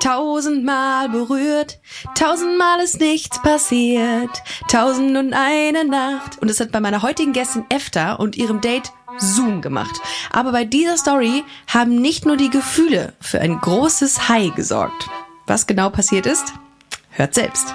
Tausendmal berührt, tausendmal ist nichts passiert, tausend und eine Nacht. Und es hat bei meiner heutigen Gästin Efta und ihrem Date Zoom gemacht. Aber bei dieser Story haben nicht nur die Gefühle für ein großes High gesorgt. Was genau passiert ist, hört selbst.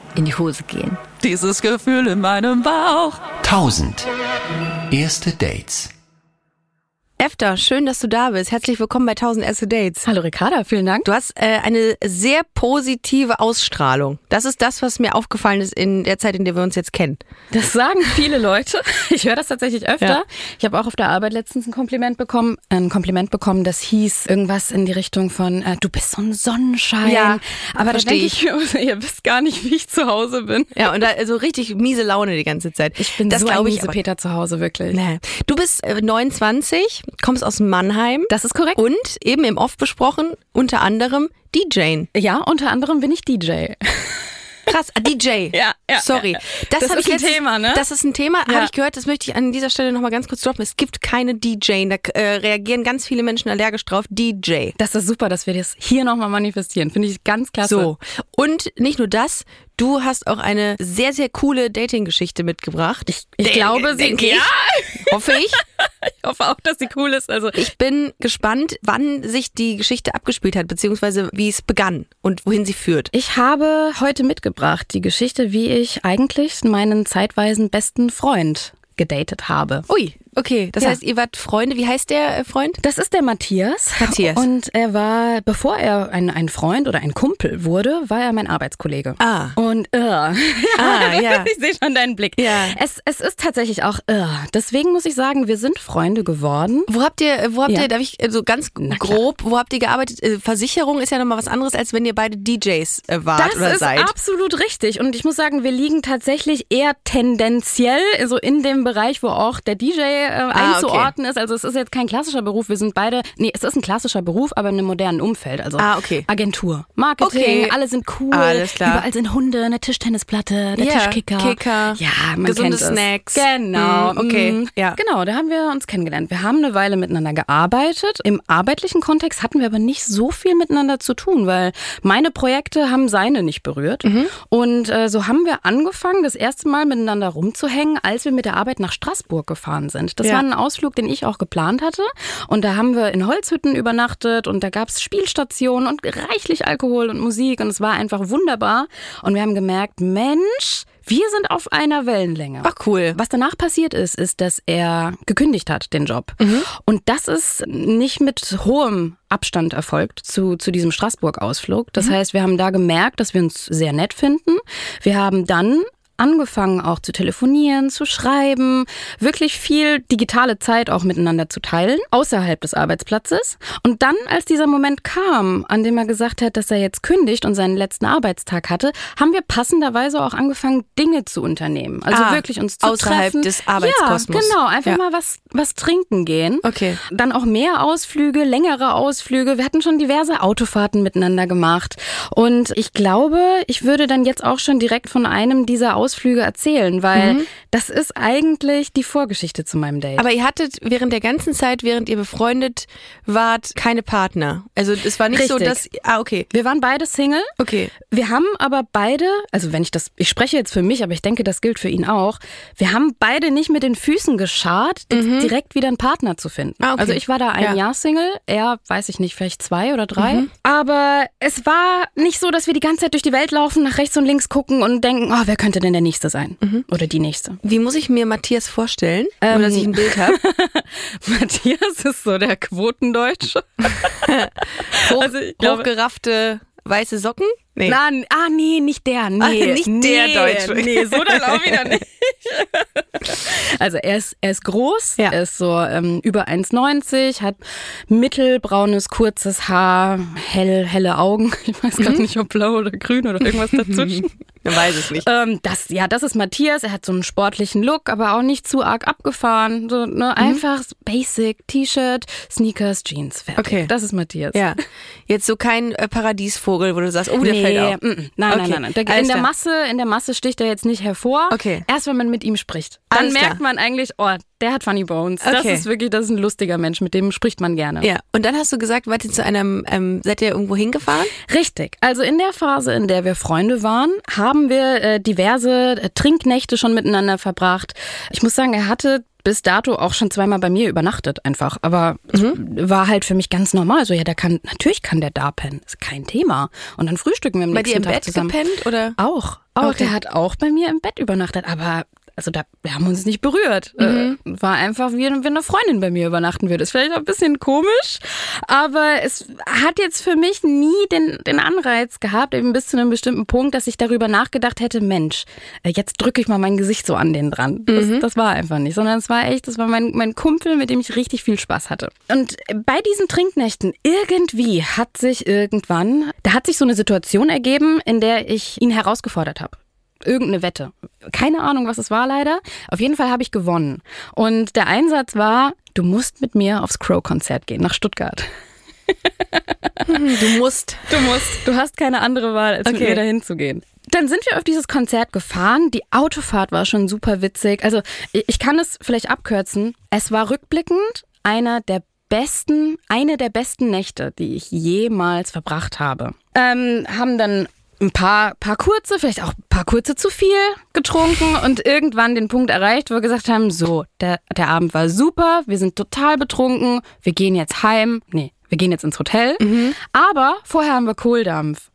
in die Hose gehen. Dieses Gefühl in meinem Bauch. 1000. Erste Dates. Efta, schön, dass du da bist. Herzlich willkommen bei 1000 erste Dates. Hallo Ricarda, vielen Dank. Du hast äh, eine sehr positive Ausstrahlung. Das ist das, was mir aufgefallen ist in der Zeit, in der wir uns jetzt kennen. Das sagen viele Leute. Ich höre das tatsächlich öfter. Ja. Ich habe auch auf der Arbeit letztens ein Kompliment bekommen, ein Kompliment bekommen, das hieß irgendwas in die Richtung von äh, du bist so ein Sonnenschein. Ja, aber da denke ich, mir, ihr wisst gar nicht, wie ich zu Hause bin. Ja, und da so richtig miese Laune die ganze Zeit. Ich bin das so glaube ein ich. aber- Peter zu Hause wirklich. Nee. Du bist äh, 29, kommst aus Mannheim. Das ist korrekt. Und eben im Off besprochen, unter anderem DJ. Ja, unter anderem bin ich DJ. Krass, ah, DJ. Ja, ja, Sorry. ja. Das, Das hab ist ein letztens- Thema, ne? Das ist ein Thema, Ja. habe ich gehört. Das möchte ich an dieser Stelle nochmal ganz kurz droppen. Es gibt keine DJ. Da äh, reagieren ganz viele Menschen allergisch drauf. DJ. Das ist super, dass wir das hier nochmal manifestieren. Finde ich ganz klasse. So. Und nicht nur das, du hast auch eine sehr, sehr coole Dating-Geschichte mitgebracht. Ich, Ich glaube, sie denke ich. Hoffe ich. Ich hoffe auch, dass sie cool ist. Also Ich bin gespannt, wann sich die Geschichte abgespielt hat, beziehungsweise wie es begann und wohin sie führt. Ich habe heute mitgebracht die Geschichte, wie ich eigentlich meinen zeitweisen besten Freund gedatet habe. Ui, okay. Das Ja. heißt, ihr wart Freunde. Wie heißt der äh, Freund? Das ist der Matthias. Matthias. Und er war, bevor er ein, ein Freund oder ein Kumpel wurde, war er mein Arbeitskollege. Ah. Und äh, Ah, ja. ich sehe schon deinen Blick. Ja. Es, es ist tatsächlich auch äh. Deswegen muss ich sagen, wir sind Freunde geworden. Wo habt ihr, wo habt Ja. ihr, darf ich so ganz grob, wo habt ihr gearbeitet? Versicherung ist ja nochmal was anderes, als wenn ihr beide DJs wart Das oder ist seid. absolut richtig. Und ich muss sagen, wir liegen tatsächlich eher tendenziell so in dem Bereich, wo auch der DJ äh, Ah, einzuordnen ist. Also es ist jetzt kein klassischer Beruf. Wir sind beide, nee, es ist ein klassischer Beruf, aber in einem modernen Umfeld. Also Ah, okay. Agentur, Marketing, Okay. alle sind cool. Alles klar. Überall sind Hunde, eine Tischtennisplatte, der Ja, Tischkicker. Kicker, Ja, man gesunde kennt es. Snacks. Genau. Mm, okay, mm. ja. Genau, da haben wir uns kennengelernt. Wir haben eine Weile miteinander gearbeitet. Im arbeitlichen Kontext hatten wir aber nicht so viel miteinander zu tun, weil meine Projekte haben seine nicht berührt. Mhm. Und äh, so haben wir angefangen, das erste Mal miteinander rumzuhängen, als wir mit der Arbeit nach Straßburg gefahren sind. Das Ja. war ein Ausflug, den ich auch geplant hatte. Und da haben wir in Holzhütten übernachtet und da gab's Spielstationen und reichlich Alkohol und Musik und es war einfach wunderbar. Und wir haben gemerkt, Mensch, wir sind auf einer Wellenlänge. Ach cool. Was danach passiert ist, ist, dass er gekündigt hat, den Job. Und das ist nicht mit hohem Abstand erfolgt zu, zu diesem Straßburg-Ausflug. Das heißt, wir haben da gemerkt, dass wir uns sehr nett finden. Wir haben dann angefangen auch zu telefonieren, zu schreiben, wirklich viel digitale Zeit auch miteinander zu teilen, außerhalb des Arbeitsplatzes. Und dann, als dieser Moment kam, an dem er gesagt hat, dass er jetzt kündigt und seinen letzten Arbeitstag hatte, haben wir passenderweise auch angefangen, Dinge zu unternehmen. Also Ah, wirklich uns zu außerhalb treffen. des Arbeitskosmos. Ja, genau, einfach Ja. mal was, was trinken gehen. Okay. Dann auch mehr Ausflüge, längere Ausflüge. Wir hatten schon diverse Autofahrten miteinander gemacht. Und ich glaube, ich würde dann jetzt auch schon direkt von einem dieser Ausflüge erzählen, weil Mhm. das ist eigentlich die Vorgeschichte zu meinem Date. Aber ihr hattet während der ganzen Zeit, während ihr befreundet wart, keine Partner. Also es war nicht so, dass. Richtig. Ah, okay. wir waren beide Single. Okay. Wir haben aber beide, also wenn ich das, ich spreche jetzt für mich, aber ich denke, das gilt für ihn auch. Wir haben beide nicht mit den Füßen geschart, jetzt direkt wieder einen Partner zu finden. Mhm. Ah, okay. Also ich war da ein Ja. Mhm. Jahr Single, er, weiß ich nicht, vielleicht zwei oder drei. Aber es war nicht so, dass wir die ganze Zeit durch die Welt laufen, nach rechts und links gucken und denken, oh, wer könnte denn der Nächste sein? Mhm. Oder die Nächste. Wie muss ich mir Matthias vorstellen? Nur, Ähm, dass ich ein Bild habe. Matthias ist so der Quotendeutsche. Hoch, Also glaube- hochgeraffte weiße Socken? Nee. Na, n- ah, nee, nicht der. Nee, nicht nee, der Deutsche. Nee, so dann auch wieder nicht. Also er ist, er ist groß, Ja. er ist so ähm, über 1,90, hat mittelbraunes, kurzes Haar, hell, helle Augen. Ich weiß gar nicht, ob blau oder grün oder irgendwas dazwischen. Man weiß es nicht. ähm, das, ja, das ist Matthias. Er hat so einen sportlichen Look, aber auch nicht zu arg abgefahren. So, Mhm. ne, einfach basic T-Shirt, Sneakers, Jeans. Fertig. Okay. Das ist Matthias. Ja. Jetzt so kein äh, Paradiesvogel, wo du sagst, oh, der nee, fällt auf. mm, mm. nein, Okay, nein, nein, alles in der klar. Masse, in der Masse sticht er jetzt nicht hervor. Okay. Erst wenn man mit ihm spricht, dann Alles merkt klar. man eigentlich, oh, der hat funny bones. Das Okay. ist wirklich, das ist ein lustiger Mensch, mit dem spricht man gerne. Ja, und dann hast du gesagt, wart ihr zu einem, ähm, seid ihr irgendwo hingefahren? Richtig. Also in der Phase, in der wir Freunde waren, haben wir äh, diverse äh, Trinknächte schon miteinander verbracht. Ich muss sagen, er hatte bis dato auch schon zweimal bei mir übernachtet einfach, aber es war halt für mich ganz normal. So ja, der kann natürlich kann der da pennen, ist kein Thema. Und dann frühstucken wir am Bei dir nächsten im Tag Bett zusammen. gepennt oder? Auch, auch. Okay. Der hat auch bei mir im Bett übernachtet, aber also da, wir haben uns nicht berührt. Mhm. Äh, war einfach wie wenn eine Freundin bei mir übernachten würde. Ist vielleicht auch ein bisschen komisch, aber es hat jetzt für mich nie den, den Anreiz gehabt, eben bis zu einem bestimmten Punkt, dass ich darüber nachgedacht hätte, Mensch, äh, jetzt drücke ich mal mein Gesicht so an den dran. Das, Mhm. das war einfach nicht, sondern es war echt, das war mein, mein Kumpel, mit dem ich richtig viel Spaß hatte. Und bei diesen Trinknächten, irgendwie hat sich irgendwann, da hat sich so eine Situation ergeben, in der ich ihn herausgefordert habe irgendeine Wette. Keine Ahnung, was es war leider. Auf jeden Fall habe ich gewonnen. Und der Einsatz war, du musst mit mir aufs Crow-Konzert gehen, nach Stuttgart. Du musst. Du musst. Du hast keine andere Wahl, als mit Okay. mir dahin zu gehen. Dann sind wir auf dieses Konzert gefahren. Die Autofahrt war schon super witzig. Also ich ich kann es vielleicht abkürzen. Es war rückblickend einer der besten, eine der besten Nächte, die ich jemals verbracht habe. Ähm, haben dann ein paar, paar kurze, vielleicht auch ein paar kurze zu viel getrunken und irgendwann den Punkt erreicht, wo wir gesagt haben, so, der, der Abend war super, wir sind total betrunken, wir gehen jetzt heim. Nee, wir gehen jetzt ins Hotel. Aber vorher haben wir Kohldampf.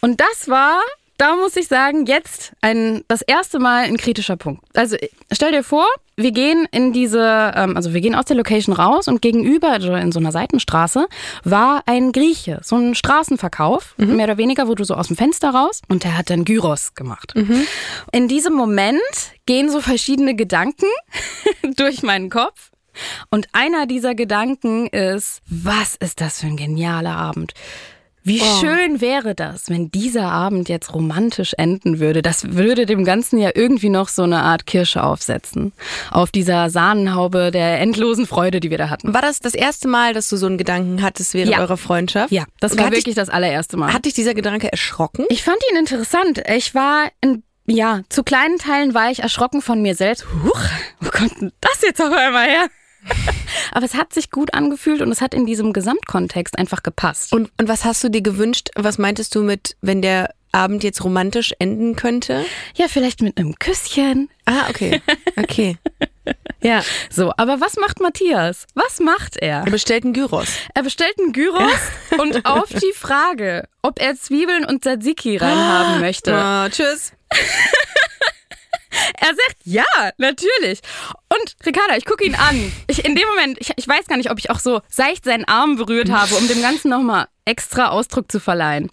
Und das war, da muss ich sagen, jetzt ein, das erste Mal ein kritischer Punkt. Also stell dir vor, wir gehen in diese, ähm, also wir gehen aus der Location raus und gegenüber, also in so einer Seitenstraße, war ein Grieche, so ein Straßenverkauf, mehr oder weniger, wo du so aus dem Fenster raus und der hat dann Gyros gemacht. In diesem Moment gehen so verschiedene Gedanken durch meinen Kopf. Und einer dieser Gedanken ist, was ist das für ein genialer Abend? Wie schön wäre das, wenn dieser Abend jetzt romantisch enden würde. Das würde dem Ganzen ja irgendwie noch so eine Art Kirsche aufsetzen. Auf dieser Sahnenhaube der endlosen Freude, die wir da hatten. War das das erste Mal, dass du so einen Gedanken hattest während Ja. eurer Freundschaft? Ja, das war wirklich das allererste Mal. Hat dich dieser Gedanke erschrocken? Ich fand ihn interessant. Ich war in, ja, zu kleinen Teilen war ich erschrocken von mir selbst. Huch, wo kommt denn das jetzt auf einmal her? Aber es hat sich gut angefühlt und es hat in diesem Gesamtkontext einfach gepasst. Und, und was hast du dir gewünscht? Was meintest du mit, wenn der Abend jetzt romantisch enden könnte? Ja, vielleicht mit einem Küsschen. Ah, okay. Okay. Ja. So, aber was macht Matthias? Was macht er? Er bestellt einen Gyros. Er bestellt einen Gyros und auf die Frage, ob er Zwiebeln und Tzatziki reinhaben möchte. Ah, tschüss. Er sagt ja, natürlich. Und Ricarda, ich gucke ihn an. Ich, in dem Moment, ich, ich weiß gar nicht, ob ich auch so seicht seinen Arm berührt habe, um dem Ganzen nochmal extra Ausdruck zu verleihen.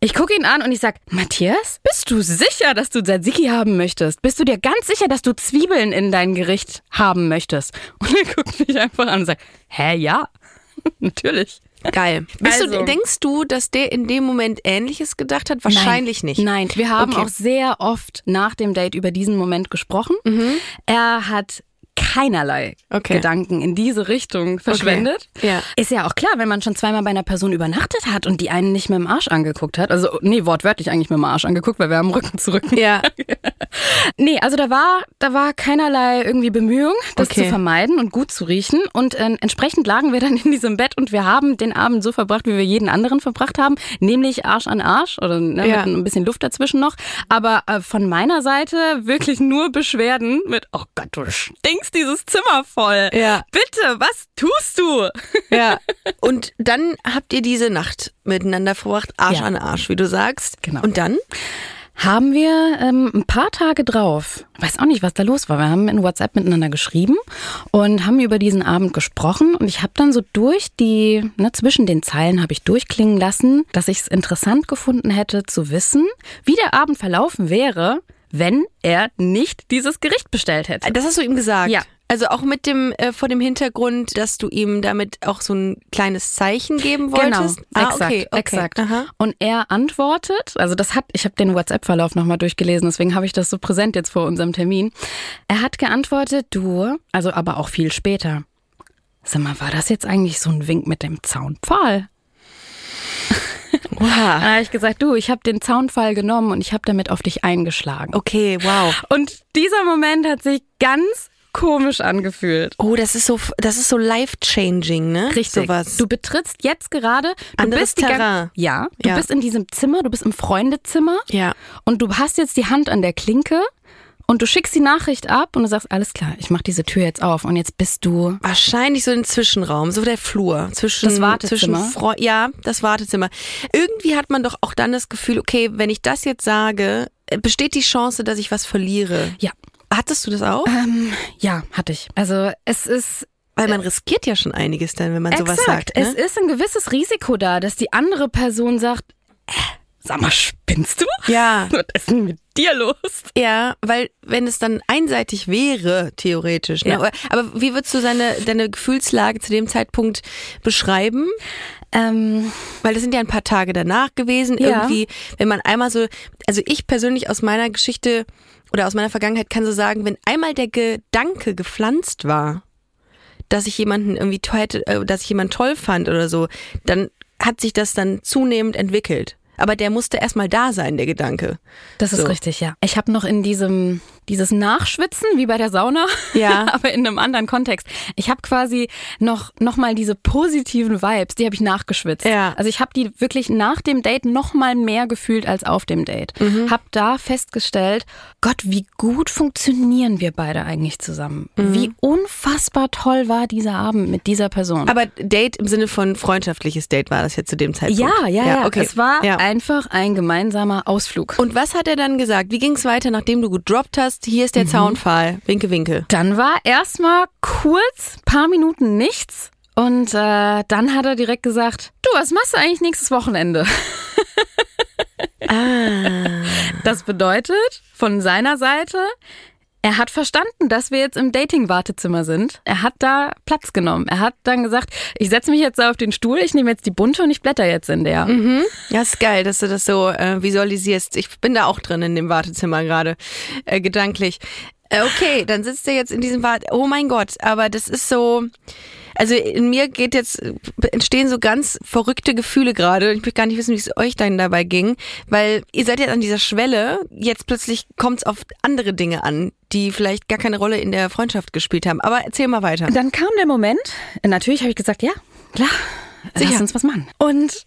Ich gucke ihn an und ich sag, Matthias, bist du sicher, dass du Tzatziki haben möchtest? Bist du dir ganz sicher, dass du Zwiebeln in dein Gericht haben möchtest? Und er guckt mich einfach an und sagt, hä, ja, natürlich. Geil. Also- du, denkst du, dass der in dem Moment Ähnliches gedacht hat? Wahrscheinlich Nein. nicht. Nein, wir haben Okay. auch sehr oft nach dem Date über diesen Moment gesprochen. Er hat keinerlei Okay. Gedanken in diese Richtung verschwendet. Ja. Ist ja auch klar, wenn man schon zweimal bei einer Person übernachtet hat und die einen nicht mit dem Arsch angeguckt hat. Also, nee, wortwörtlich eigentlich mit dem Arsch angeguckt, weil wir haben Rücken zu Rücken. Ja. Nee, also da war, da war keinerlei irgendwie Bemühung, das Okay. zu vermeiden und gut zu riechen. Und äh, entsprechend lagen wir dann in diesem Bett und wir haben den Abend so verbracht, wie wir jeden anderen verbracht haben, nämlich Arsch an Arsch oder ne, Ja. mit ein bisschen Luft dazwischen noch. Aber äh, von meiner Seite wirklich nur Beschwerden mit, oh Gott, du stinkst dieses Zimmer voll. Ja. Bitte, was tust du? Ja. Und dann habt ihr diese Nacht miteinander verbracht, Arsch Ja. an Arsch, wie du sagst. Genau. Und dann? haben wir ähm, ein paar Tage drauf, weiß auch nicht, was da los war. Wir haben in WhatsApp miteinander geschrieben und haben über diesen Abend gesprochen. Und ich habe dann so durch die, ne, zwischen den Zeilen habe ich durchklingen lassen, dass ich es interessant gefunden hätte zu wissen, wie der Abend verlaufen wäre, wenn er nicht dieses Gericht bestellt hätte. Das hast du ihm gesagt? Ja. Also auch mit dem äh, vor dem Hintergrund, dass du ihm damit auch so ein kleines Zeichen geben wolltest. Genau, ah, exakt, okay, okay. exakt. Aha. Und er antwortet, also das hat, ich habe den WhatsApp-Verlauf nochmal durchgelesen, deswegen habe ich das so präsent jetzt vor unserem Termin. Er hat geantwortet, du, also aber auch viel später. Sag mal, war das jetzt eigentlich so ein Wink mit dem Zaunpfahl? Wow. Dann habe ich gesagt, du, ich habe den Zaunpfahl genommen und ich habe damit auf dich eingeschlagen. Okay, wow. Und dieser Moment hat sich ganz komisch angefühlt. Oh, das ist so, das ist so life changing, ne? Richtig. Sowas. Du betrittst jetzt gerade, du Anderes bist Terrain. ja, du Ja. bist in diesem Zimmer, du bist im Freundezimmer ja. und du hast jetzt die Hand an der Klinke und du schickst die Nachricht ab und du sagst, alles klar, ich mach diese Tür jetzt auf und jetzt bist du Wahrscheinlich so ein Zwischenraum, so der Flur. Zwischen, Das Wartezimmer? Zwischen ja, das Wartezimmer. Irgendwie hat man doch auch dann das Gefühl, okay, wenn ich das jetzt sage, äh, besteht die Chance, dass ich was verliere. ja, Hattest du das auch? ähm, ja, hatte ich. Also es ist Weil man riskiert ja schon einiges dann, wenn man sowas exakt, sagt. Ne? es ist ein gewisses Risiko da, dass die andere Person sagt, äh, sag mal, spinnst du? ja, Was ist denn mit dir los? ja, weil wenn es dann einseitig wäre, theoretisch. Ne? Ja. Aber, aber wie würdest du seine, deine Gefühlslage zu dem Zeitpunkt beschreiben? Ähm, Weil das sind ja ein paar Tage danach gewesen. Ja. Irgendwie, wenn man einmal so, also ich persönlich aus meiner Geschichte oder aus meiner Vergangenheit kann so sagen, wenn einmal der Gedanke gepflanzt war, dass ich jemanden irgendwie toll hätte, äh, dass ich jemanden toll fand oder so, dann hat sich das dann zunehmend entwickelt. Aber der musste erstmal da sein, der Gedanke. Das ist So. richtig, ja. Ich habe noch in diesem dieses Nachschwitzen wie bei der Sauna, Ja. aber in einem anderen Kontext. Ich habe quasi noch noch mal diese positiven Vibes, die habe ich nachgeschwitzt. Ja. Also ich habe die wirklich nach dem Date noch mal mehr gefühlt als auf dem Date. Mhm. Hab da festgestellt, Gott, wie gut funktionieren wir beide eigentlich zusammen. Wie unfassbar toll war dieser Abend mit dieser Person. Mhm. Aber Date im Sinne von freundschaftliches Date war das jetzt zu dem Zeitpunkt. ja, ja, ja, okay. Es war ja. einfach ein gemeinsamer Ausflug. Und was hat er dann gesagt? Wie ging es weiter, nachdem du gedroppt hast? Hier ist der Zaunpfahl. Winke, winke. Dann war erstmal kurz, paar Minuten nichts. Und äh, dann hat er direkt gesagt, du, was machst du eigentlich nächstes Wochenende? Das bedeutet, von seiner Seite, er hat verstanden, dass wir jetzt im Dating-Wartezimmer sind. Er hat da Platz genommen. Er hat dann gesagt, ich setze mich jetzt auf den Stuhl, ich nehme jetzt die bunte und ich blätter jetzt in der. Ja, ist geil, dass du das so äh, visualisierst. Ich bin da auch drin in dem Wartezimmer gerade, äh, gedanklich. Äh, okay, dann sitzt er jetzt in diesem Wart. Oh mein Gott, aber das ist so. Also in mir geht jetzt, entstehen so ganz verrückte Gefühle gerade. Ich will gar nicht wissen, wie es euch dann dabei ging, weil ihr seid jetzt an dieser Schwelle. Jetzt plötzlich kommt es auf andere Dinge an, die vielleicht gar keine Rolle in der Freundschaft gespielt haben. Aber erzähl mal weiter. Dann kam der Moment, natürlich habe ich gesagt, ja, klar, Sicher. lass uns was machen. Und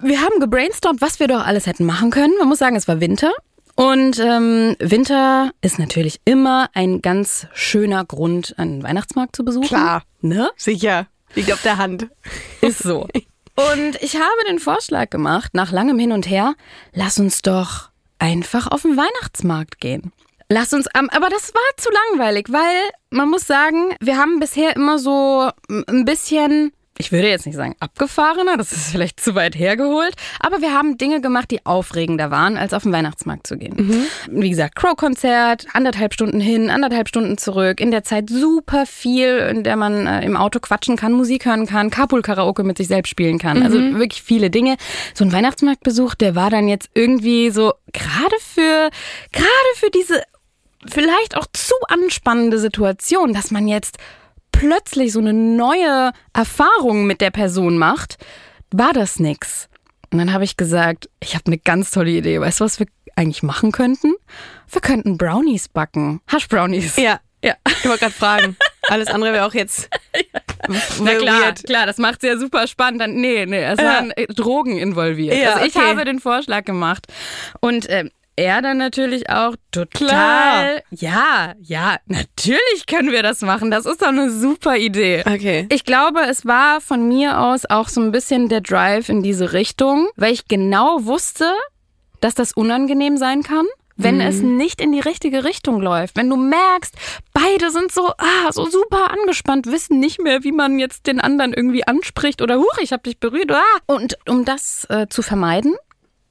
wir haben gebrainstormt, was wir doch alles hätten machen können. Man muss sagen, es war Winter. Und ähm, Winter ist natürlich immer ein ganz schöner Grund, einen Weihnachtsmarkt zu besuchen. Klar. Ne? Sicher. Liegt auf der Hand. Ist so. Und ich habe den Vorschlag gemacht, nach langem Hin und Her, lass uns doch einfach auf den Weihnachtsmarkt gehen. Lass uns am, aber das war zu langweilig, weil man muss sagen, wir haben bisher immer so ein bisschen, ich würde jetzt nicht sagen abgefahrener, das ist vielleicht zu weit hergeholt, aber wir haben Dinge gemacht, die aufregender waren, als auf den Weihnachtsmarkt zu gehen. Wie gesagt, Crow-Konzert, anderthalb Stunden hin, anderthalb Stunden zurück, in der Zeit super viel, in der man äh, im Auto quatschen kann, Musik hören kann, Carpool-Karaoke mit sich selbst spielen kann. Also wirklich viele Dinge. So ein Weihnachtsmarktbesuch, der war dann jetzt irgendwie so gerade für, gerade für diese vielleicht auch zu anspannende Situation, dass man jetzt plötzlich so eine neue Erfahrung mit der Person macht, war das nix. Und dann habe ich gesagt, ich habe eine ganz tolle Idee. Weißt du, was wir eigentlich machen könnten? Wir könnten Brownies backen. Hash-Brownies. Ja. Ja. Ich wollte gerade fragen. Alles andere wäre auch jetzt. Na klar, weird. klar, das macht's ja super spannend. Dann, nee, nee, es Ja. waren äh, Drogen involviert. Ja, also ich okay. habe den Vorschlag gemacht. Und ähm, er dann natürlich auch total. Klar. Ja, ja, natürlich können wir das machen. Das ist doch eine super Idee. Okay. Ich glaube, es war von mir aus auch so ein bisschen der Drive in diese Richtung, weil ich genau wusste, dass das unangenehm sein kann, wenn es nicht in die richtige Richtung läuft. Wenn du merkst, beide sind so, ah, so super angespannt, wissen nicht mehr, wie man jetzt den anderen irgendwie anspricht oder huch, ich hab dich berührt. Ah. Und um das äh, zu vermeiden,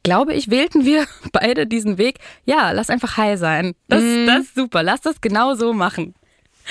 glaube ich, wählten wir beide diesen Weg. Ja, lass einfach high sein. Das, das ist super. Lass das genau so machen.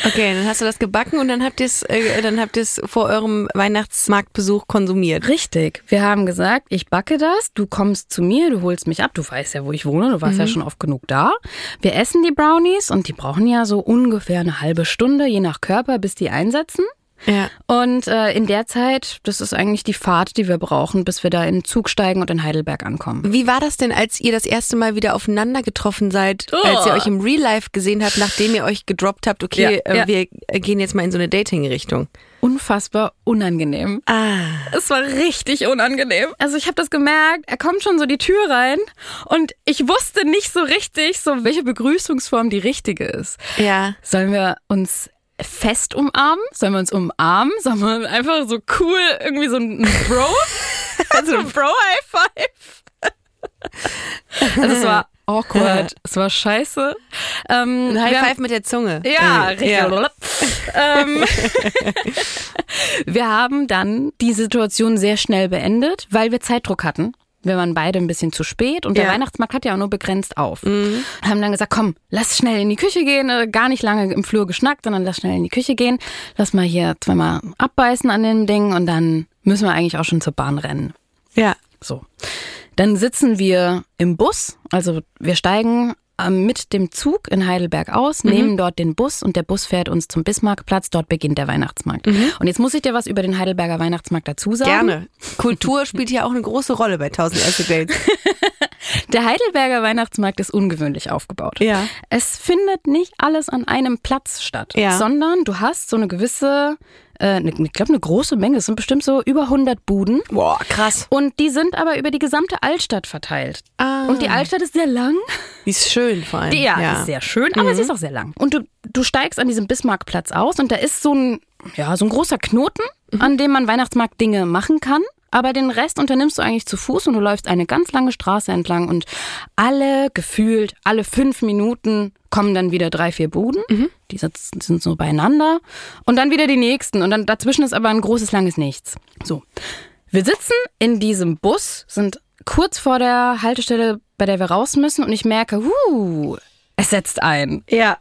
Okay, dann hast du das gebacken und dann habt ihr es äh, dann habt ihr es vor eurem Weihnachtsmarktbesuch konsumiert. Richtig. Wir haben gesagt, ich backe das, du kommst zu mir, du holst mich ab, du weißt ja, wo ich wohne, du warst ja schon oft genug da. Wir essen die Brownies und die brauchen ja so ungefähr eine halbe Stunde, je nach Körper, bis die einsetzen. Ja. Und äh, in der Zeit, das ist eigentlich die Fahrt, die wir brauchen, bis wir da in den Zug steigen und in Heidelberg ankommen. Wie war das denn, als ihr das erste Mal wieder aufeinander getroffen seid, Oh. als ihr euch im Real Life gesehen habt, nachdem ihr euch gedroppt habt, okay, Ja, äh, ja. wir gehen jetzt mal in so eine Dating-Richtung? Unfassbar unangenehm. Ah. Es war richtig unangenehm. Also ich habe das gemerkt, er kommt schon so die Tür rein und ich wusste nicht so richtig, so welche Begrüßungsform die richtige ist. Ja. Sollen wir uns fest umarmen? Sollen wir uns umarmen? Sollen wir einfach so cool irgendwie so ein Bro? also ein Bro-High Five? also es war awkward, es war scheiße. Ähm, Ein High wir haben- Five mit der Zunge. ja, Äh, richtig. ähm, wir haben dann die Situation sehr schnell beendet, weil wir Zeitdruck hatten. Wir waren beide ein bisschen zu spät und der Ja. Weihnachtsmarkt hat ja auch nur begrenzt auf. Haben dann gesagt, komm, lass schnell in die Küche gehen, äh, gar nicht lange im Flur geschnackt, sondern lass schnell in die Küche gehen, lass mal hier zweimal abbeißen an dem Ding und dann müssen wir eigentlich auch schon zur Bahn rennen. Ja. So. Dann sitzen wir im Bus, also wir steigen mit dem Zug in Heidelberg aus, Mhm. nehmen dort den Bus und der Bus fährt uns zum Bismarckplatz, dort beginnt der Weihnachtsmarkt. Und jetzt muss ich dir was über den Heidelberger Weihnachtsmarkt dazu sagen. Mhm. Gerne. Kultur spielt hier auch eine große Rolle bei 1000 erste Dates. Der Heidelberger Weihnachtsmarkt ist ungewöhnlich aufgebaut. Ja. Es findet nicht alles an einem Platz statt, Ja. sondern du hast so eine gewisse, äh, eine, ich glaube eine große Menge, es sind bestimmt so über 100 Buden. Boah, krass. Und die sind aber über die gesamte Altstadt verteilt. Ah. Und die Altstadt ist sehr lang. Die ist schön vor allem. Die, ja, die ist sehr schön, aber sie ist auch sehr lang. Und du, du steigst an diesem Bismarckplatz aus und da ist so ein, ja, so ein großer Knoten, an dem man Weihnachtsmarktdinge machen kann. Aber den Rest unternimmst du eigentlich zu Fuß und du läufst eine ganz lange Straße entlang und alle gefühlt, alle fünf Minuten kommen dann wieder drei, vier Buden. Die sitzen, sind so beieinander. Und dann wieder die nächsten. Und dann dazwischen ist aber ein großes, langes Nichts. So. Wir sitzen in diesem Bus, sind kurz vor der Haltestelle, bei der wir raus müssen und ich merke, uh, es setzt ein. Ja.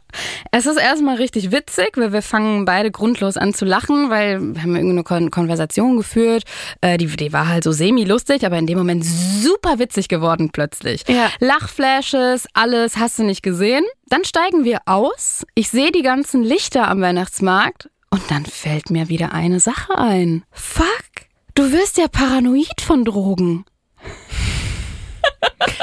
Es ist erstmal richtig witzig, weil wir fangen beide grundlos an zu lachen, weil wir haben irgendeine Kon Konversation geführt. Äh, die, die war halt so semi-lustig, aber in dem Moment super witzig geworden plötzlich. Ja. Lachflashes, alles, hast du nicht gesehen. Dann steigen wir aus. Ich sehe die ganzen Lichter am Weihnachtsmarkt und dann fällt mir wieder eine Sache ein. Fuck, du wirst ja paranoid von Drogen.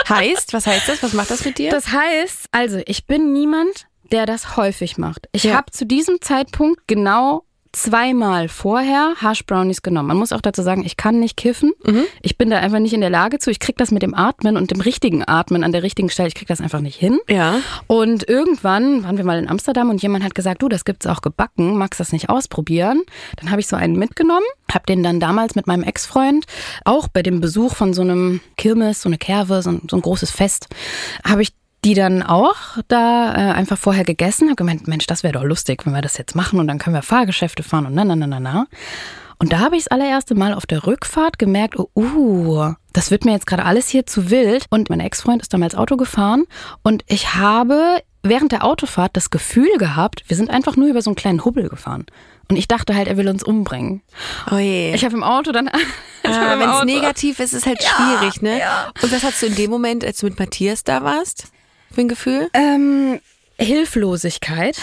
Heißt, was heißt das? Was macht das mit dir? Das heißt, also ich bin niemand, der das häufig macht. Ich Ja. habe zu diesem Zeitpunkt genau zweimal vorher Hash Brownies genommen. Man muss auch dazu sagen, ich kann nicht kiffen. Ich bin da einfach nicht in der Lage zu. Ich krieg das mit dem Atmen und dem richtigen Atmen an der richtigen Stelle. Ich krieg das einfach nicht hin. ja. Und irgendwann waren wir mal in Amsterdam und jemand hat gesagt, du, das gibt's auch gebacken, magst das nicht ausprobieren? Dann habe ich so einen mitgenommen, habe den dann damals mit meinem Ex-Freund, auch bei dem Besuch von so einem Kirmes, so eine Kerwe, so ein, so ein großes Fest, habe ich die dann auch da äh, einfach vorher gegessen, habe gemeint, Mensch, das wäre doch lustig, wenn wir das jetzt machen und dann können wir Fahrgeschäfte fahren und na, na, na, na, na. Und da habe ich das allererste Mal auf der Rückfahrt gemerkt, oh, uh, das wird mir jetzt gerade alles hier zu wild. Und mein Ex-Freund ist damals Auto gefahren und ich habe während der Autofahrt das Gefühl gehabt, wir sind einfach nur über so einen kleinen Hubbel gefahren. Und ich dachte halt, er will uns umbringen. Oh je. Ich habe im Auto dann. ah, Wenn es negativ ist, ist es halt schwierig, ne? Und was hast du in dem Moment, als du mit Matthias da warst, für ein Gefühl? Ähm, Hilflosigkeit.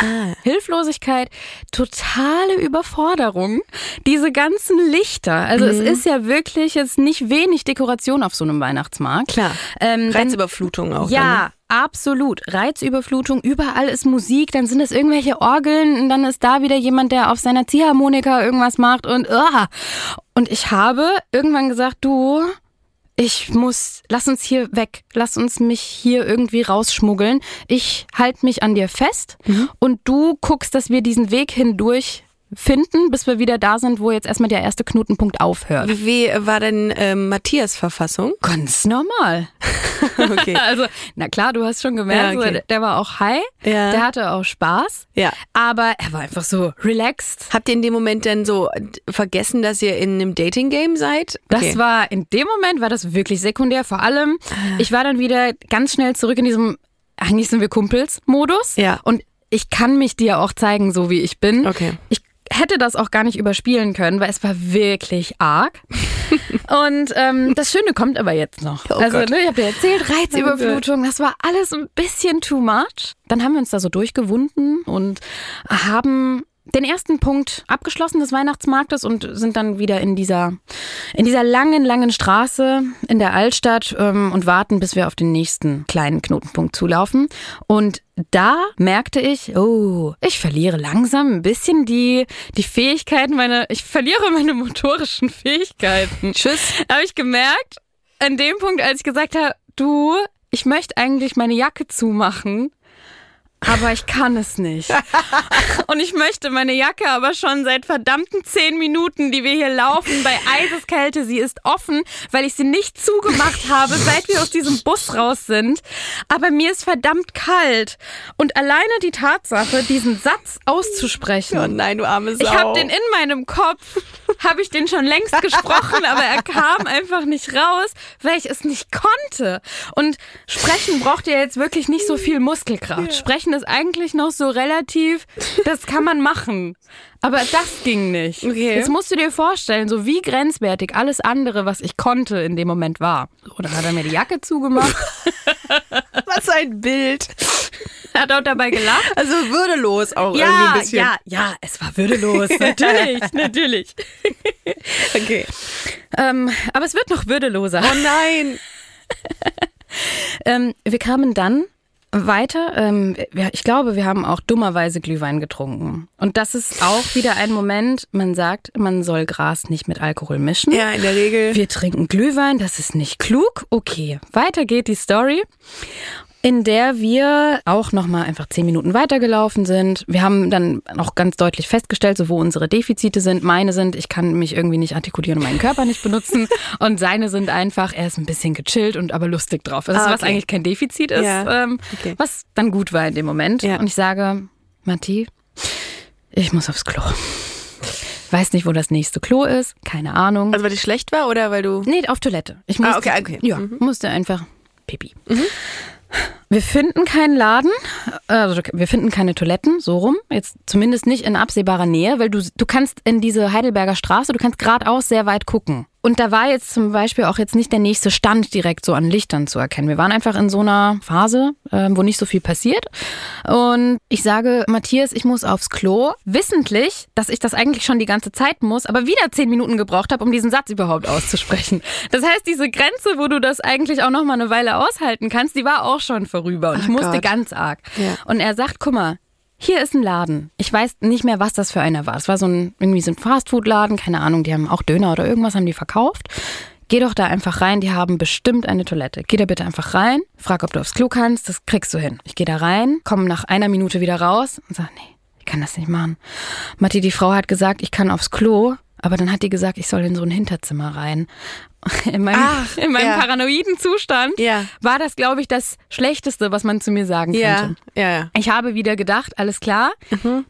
Ah. Hilflosigkeit, totale Überforderung. Diese ganzen Lichter. Also Mhm. es ist ja wirklich jetzt nicht wenig Dekoration auf so einem Weihnachtsmarkt. Klar. Ähm, dann- Reizüberflutung auch. Ja, absolut. Reizüberflutung, überall ist Musik, dann sind es irgendwelche Orgeln und dann ist da wieder jemand, der auf seiner Ziehharmonika irgendwas macht und ah. Und ich habe irgendwann gesagt, du, ich muss, lass uns hier weg, lass uns mich hier irgendwie rausschmuggeln. Ich halte mich an dir fest und du guckst, dass wir diesen Weg hindurch finden, bis wir wieder da sind, wo jetzt erstmal der erste Knotenpunkt aufhört. Wie war denn ähm, Matthias Verfassung? Ganz normal. Okay. Also, na klar, du hast schon gemerkt, Ja, okay. der, der war auch high, Ja. der hatte auch Spaß, Ja. aber er war einfach so relaxed. Habt ihr in dem Moment dann so vergessen, dass ihr in einem Dating-Game seid? Das Okay. war, in dem Moment war das wirklich sekundär. Vor allem, ich war dann wieder ganz schnell zurück in diesem, eigentlich sind wir Kumpels-Modus. Ja. Und ich kann mich dir auch zeigen, so wie ich bin. Okay. Ich hätte das auch gar nicht überspielen können, weil es war wirklich arg. Und ähm, das Schöne kommt aber jetzt noch. Oh also, Gott. ne, ich habe dir erzählt, Reizüberflutung, das war alles ein bisschen too much. Dann haben wir uns da so durchgewunden und haben den ersten Punkt abgeschlossen des Weihnachtsmarktes und sind dann wieder in dieser, in dieser langen, langen Straße in der Altstadt ähm, und warten, bis wir auf den nächsten kleinen Knotenpunkt zulaufen. Und da merkte ich, oh, ich verliere langsam ein bisschen die, die Fähigkeiten, meine, ich verliere meine motorischen Fähigkeiten. Tschüss. Habe ich gemerkt, an dem Punkt, als ich gesagt habe, du, ich möchte eigentlich meine Jacke zumachen. Aber ich kann es nicht. Und ich möchte meine Jacke aber schon seit verdammten zehn Minuten, die wir hier laufen, bei Eiseskälte. Sie ist offen, weil ich sie nicht zugemacht habe, seit wir aus diesem Bus raus sind. Aber mir ist verdammt kalt. Und alleine die Tatsache, diesen Satz auszusprechen. Oh nein, du arme Sau. Ich habe den in meinem Kopf, habe ich den schon längst gesprochen, aber er kam einfach nicht raus, weil ich es nicht konnte. Und sprechen braucht ja jetzt wirklich nicht so viel Muskelkraft. Sprechen ist eigentlich noch so relativ, das kann man machen. Aber das ging nicht. Okay. Jetzt musst du dir vorstellen, so wie grenzwertig alles andere, was ich konnte in dem Moment war. So, dann hat er mir die Jacke zugemacht, Was ein Bild. hat auch dabei gelacht. Also würdelos auch irgendwie Ja, ein bisschen. ja, ja, es war würdelos. Natürlich, natürlich. Okay. Ähm, aber es wird noch würdeloser. Oh nein. Ähm, wir kamen dann weiter. Ähm, wir, ich glaube, wir haben auch dummerweise Glühwein getrunken. Und das ist auch wieder ein Moment, man sagt, man soll Gras nicht mit Alkohol mischen. Ja, in der Regel. Wir trinken Glühwein, das ist nicht klug. Okay, weiter geht die Story. In der wir auch nochmal einfach zehn Minuten weitergelaufen sind. Wir haben dann auch ganz deutlich festgestellt, so wo unsere Defizite sind. Meine sind, ich kann mich irgendwie nicht artikulieren und meinen Körper nicht benutzen. Und seine sind einfach, er ist ein bisschen gechillt und aber lustig drauf. Ist, Ah, was okay. eigentlich kein Defizit ist, Ja, ähm, okay. was dann gut war in dem Moment. Ja. Und ich sage, Matti, ich muss aufs Klo. Weiß nicht, wo das nächste Klo ist, keine Ahnung. Also weil die schlecht war oder weil du. Nee, auf Toilette. Ich Ah, musste, okay, okay. Ja, Mhm. musste einfach pipi. Wir finden keinen Laden, also wir finden keine Toiletten, so rum. Jetzt zumindest nicht in absehbarer Nähe, weil du, du kannst in diese Heidelberger Straße, du kannst geradeaus sehr weit gucken. Und da war jetzt zum Beispiel auch jetzt nicht der nächste Stand direkt so an Lichtern zu erkennen. Wir waren einfach in so einer Phase, ähm, wo nicht so viel passiert. Und ich sage, Matthias, ich muss aufs Klo, wissentlich, dass ich das eigentlich schon die ganze Zeit muss, aber wieder zehn Minuten gebraucht habe, um diesen Satz überhaupt auszusprechen. Das heißt, diese Grenze, wo du das eigentlich auch noch mal eine Weile aushalten kannst, die war auch schon vorüber. Und ich Ach musste Gott. ganz arg. Ja. Und er sagt, guck mal, hier ist ein Laden. Ich weiß nicht mehr, was das für einer war. Es war so ein, irgendwie so ein Fastfood-Laden, keine Ahnung, die haben auch Döner oder irgendwas haben die verkauft. Geh doch da einfach rein, die haben bestimmt eine Toilette. Geh da bitte einfach rein, frag, ob du aufs Klo kannst, das kriegst du hin. Ich gehe da rein, komme nach einer Minute wieder raus und sag, nee, ich kann das nicht machen. Matti, die Frau hat gesagt, ich kann aufs Klo, aber dann hat die gesagt, ich soll in so ein Hinterzimmer rein. In meinem, Ach, in meinem ja. paranoiden Zustand Ja. war das, glaube ich, das Schlechteste, was man zu mir sagen Ja, könnte. ja, ja. Ich habe wieder gedacht, alles klar,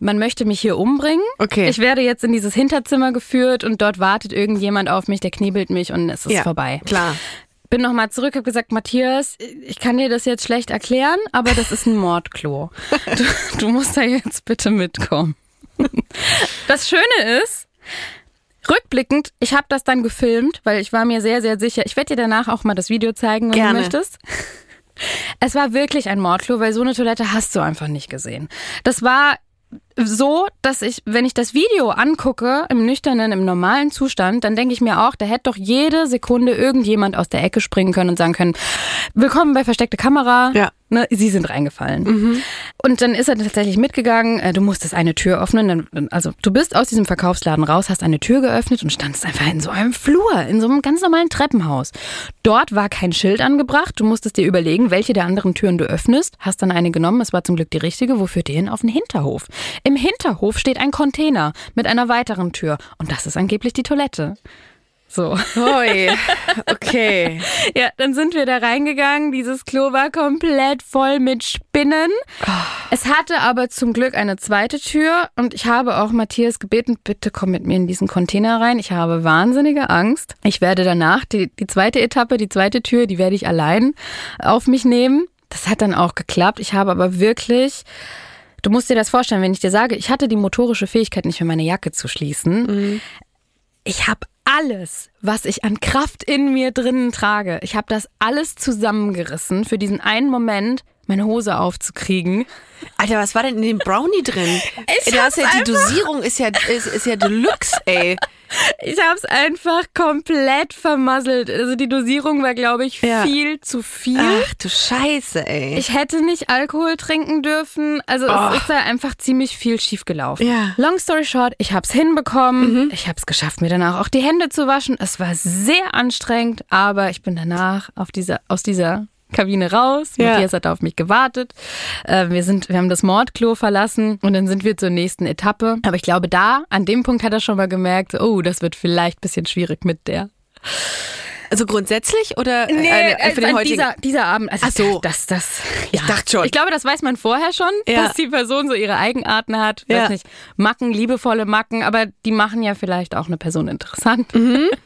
man möchte mich hier umbringen. Okay. Ich werde jetzt in dieses Hinterzimmer geführt und dort wartet irgendjemand auf mich, der knebelt mich und es ist vorbei. Klar. Bin nochmal zurück, habe gesagt, Matthias, ich kann dir das jetzt schlecht erklären, aber das ist ein Mordklo. Du, du musst da jetzt bitte mitkommen. Das Schöne ist, rückblickend, ich habe das dann gefilmt, weil ich war mir sehr, sehr sicher. Ich werde dir danach auch mal das Video zeigen, wenn Gerne. du möchtest. Es war wirklich ein Mordklo, weil so eine Toilette hast du einfach nicht gesehen. Das war so, dass ich, wenn ich das Video angucke, im nüchternen, im normalen Zustand, dann denke ich mir auch, da hätte doch jede Sekunde irgendjemand aus der Ecke springen können und sagen können, willkommen bei versteckte Kamera. Ja. Ne, sie sind reingefallen. Und dann ist er tatsächlich mitgegangen, äh, du musstest eine Tür öffnen. Also du bist aus diesem Verkaufsladen raus, hast eine Tür geöffnet und standst einfach in so einem Flur, in so einem ganz normalen Treppenhaus. Dort war kein Schild angebracht. Du musstest dir überlegen, welche der anderen Türen du öffnest. Hast dann eine genommen, es war zum Glück die richtige. Wo führt die hin? Auf den Hinterhof. Im Hinterhof steht ein Container mit einer weiteren Tür. Und das ist angeblich die Toilette. So. Oi, okay. Ja, dann sind wir da reingegangen. Dieses Klo war komplett voll mit Spinnen. Es hatte aber zum Glück eine zweite Tür und ich habe auch Matthias gebeten, bitte komm mit mir in diesen Container rein. Ich habe wahnsinnige Angst. Ich werde danach die, die zweite Etappe, die zweite Tür, die werde ich allein auf mich nehmen. Das hat dann auch geklappt. Ich habe aber wirklich Du musst dir das vorstellen, wenn ich dir sage, ich hatte die motorische Fähigkeit, nicht mehr meine Jacke zu schließen. Ich habe alles, was ich an Kraft in mir drinnen trage, ich habe das alles zusammengerissen für diesen einen Moment, meine Hose aufzukriegen. Alter, was war denn in dem Brownie drin? Ich du hast ja, hab's die Dosierung ist ja, ist, ist ja Deluxe, ey. Ich habe es einfach komplett vermasselt. Also die Dosierung war, glaube ich, Ja. viel zu viel. Ach du Scheiße, ey. Ich hätte nicht Alkohol trinken dürfen. Also es ist da einfach ziemlich viel schiefgelaufen. Ja. Mhm. Long story short, ich habe es hinbekommen. Ich habe es geschafft, mir danach auch die Hände zu waschen. Es war sehr anstrengend, aber ich bin danach auf dieser, aus dieser Kabine raus. Ja. Matthias hat auf mich gewartet. Äh, wir sind, wir haben das Mordklo verlassen und dann sind wir zur nächsten Etappe. Aber ich glaube, da, an dem Punkt hat er schon mal gemerkt, oh, das wird vielleicht ein bisschen schwierig mit der. also grundsätzlich oder Nee, eine, für also den an heutigen? dieser, dieser Abend. Also Ach so. Das, das, Ich dachte schon. Ich glaube, das weiß man vorher schon, Ja. dass die Person so ihre Eigenarten hat. Ja. Weiß nicht, Macken, liebevolle Macken, aber die machen ja vielleicht auch eine Person interessant. Mhm.